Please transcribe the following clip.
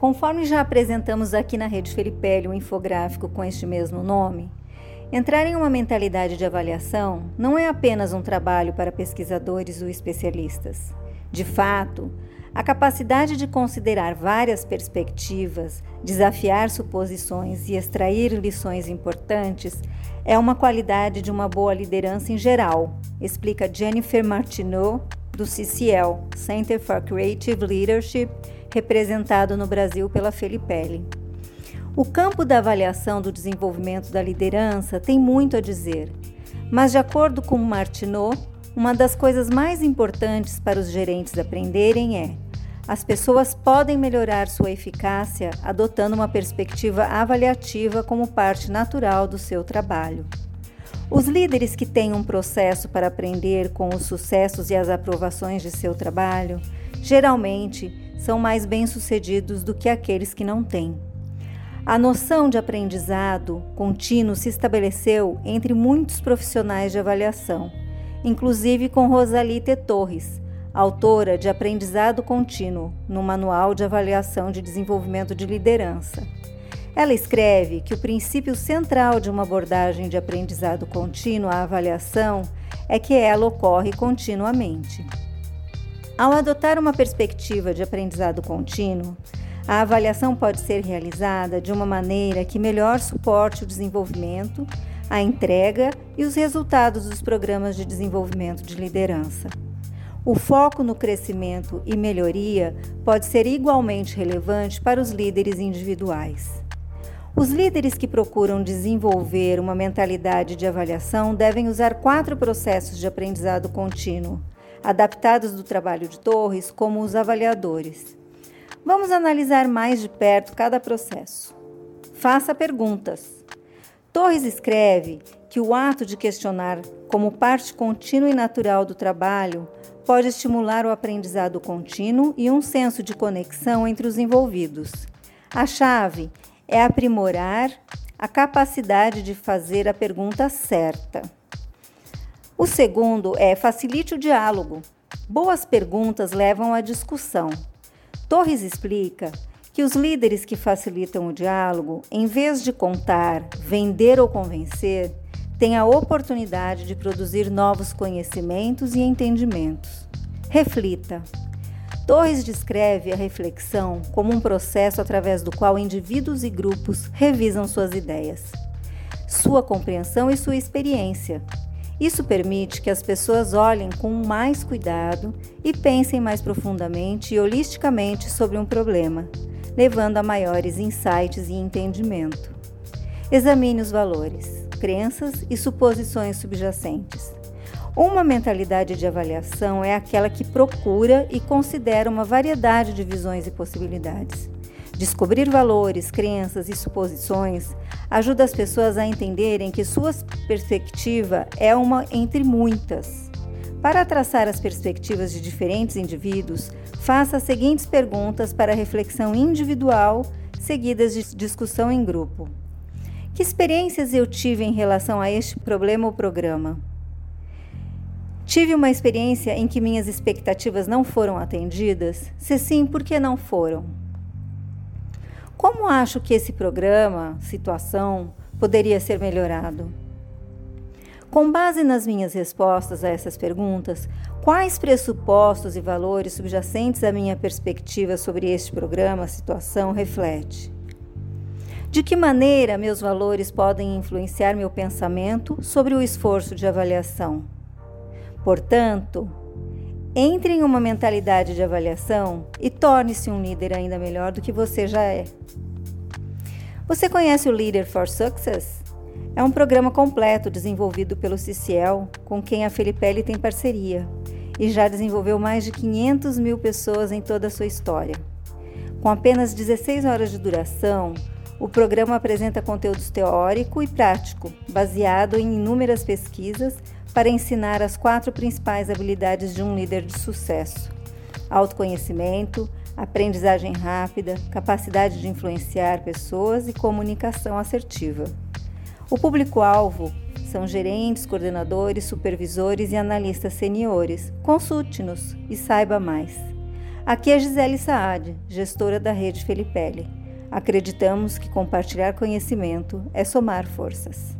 Conforme já apresentamos aqui na Rede Felipe um infográfico com este mesmo nome, entrar em uma mentalidade de avaliação não é apenas um trabalho para pesquisadores ou especialistas. De fato, a capacidade de considerar várias perspectivas, desafiar suposições e extrair lições importantes é uma qualidade de uma boa liderança em geral, explica Jennifer Martineau, do CCL, Center for Creative Leadership representado no Brasil pela Felipelli. O campo da avaliação do desenvolvimento da liderança tem muito a dizer, mas, de acordo com Martineau, uma das coisas mais importantes para os gerentes aprenderem é: as pessoas podem melhorar sua eficácia adotando uma perspectiva avaliativa como parte natural do seu trabalho. Os líderes que têm um processo para aprender com os sucessos e as aprovações de seu trabalho geralmente são mais bem-sucedidos do que aqueles que não têm. A noção de aprendizado contínuo se estabeleceu entre muitos profissionais de avaliação, inclusive com Rosalite Torres, autora de Aprendizado Contínuo, no Manual de Avaliação de Desenvolvimento de Liderança. Ela escreve que o princípio central de uma abordagem de aprendizado contínuo à avaliação é que ela ocorre continuamente. Ao adotar uma perspectiva de aprendizado contínuo, a avaliação pode ser realizada de uma maneira que melhor suporte o desenvolvimento, a entrega e os resultados dos programas de desenvolvimento de liderança. O foco no crescimento e melhoria pode ser igualmente relevante para os líderes individuais. Os líderes que procuram desenvolver uma mentalidade de avaliação devem usar quatro processos de aprendizado contínuo adaptados do trabalho de Torres como os avaliadores. Vamos analisar mais de perto cada processo. Faça perguntas. Torres escreve que o ato de questionar, como parte contínua e natural do trabalho, pode estimular o aprendizado contínuo e um senso de conexão entre os envolvidos. A chave é aprimorar a capacidade de fazer a pergunta certa. O segundo é facilite o diálogo. Boas perguntas levam à discussão. Torres explica que os líderes que facilitam o diálogo, em vez de contar, vender ou convencer, têm a oportunidade de produzir novos conhecimentos e entendimentos. Reflita. Torres descreve a reflexão como um processo através do qual indivíduos e grupos revisam suas ideias, sua compreensão e sua experiência, isso permite que as pessoas olhem com mais cuidado e pensem mais profundamente e holisticamente sobre um problema, levando a maiores insights e entendimento. Examine os valores, crenças e suposições subjacentes. Uma mentalidade de avaliação é aquela que procura e considera uma variedade de visões e possibilidades. Descobrir valores, crenças e suposições ajuda as pessoas a entenderem que sua perspectiva é uma entre muitas. Para traçar as perspectivas de diferentes indivíduos, faça as seguintes perguntas para reflexão individual, seguidas de discussão em grupo. Que experiências eu tive em relação a este problema ou programa? Tive uma experiência em que minhas expectativas não foram atendidas? Se sim, por que não foram? Como acho que esse programa, situação, poderia ser melhorado? Com base nas minhas respostas a essas perguntas, quais pressupostos e valores subjacentes à minha perspectiva sobre este programa, situação, reflete? De que maneira meus valores podem influenciar meu pensamento sobre o esforço de avaliação? Portanto, entre em uma mentalidade de avaliação e torne-se um líder ainda melhor do que você já é. Você conhece o Leader for Success? É um programa completo desenvolvido pelo CCL, com quem a Felipelli tem parceria, e já desenvolveu mais de 500 mil pessoas em toda a sua história. Com apenas 16 horas de duração, o programa apresenta conteúdos teórico e prático, baseado em inúmeras pesquisas para ensinar as quatro principais habilidades de um líder de sucesso: autoconhecimento, aprendizagem rápida, capacidade de influenciar pessoas e comunicação assertiva. O público-alvo São gerentes, coordenadores, supervisores e analistas seniores. Consulte-nos e saiba mais. Aqui é Gisele Saad, gestora da Rede Felipelli. Acreditamos que compartilhar conhecimento é somar forças.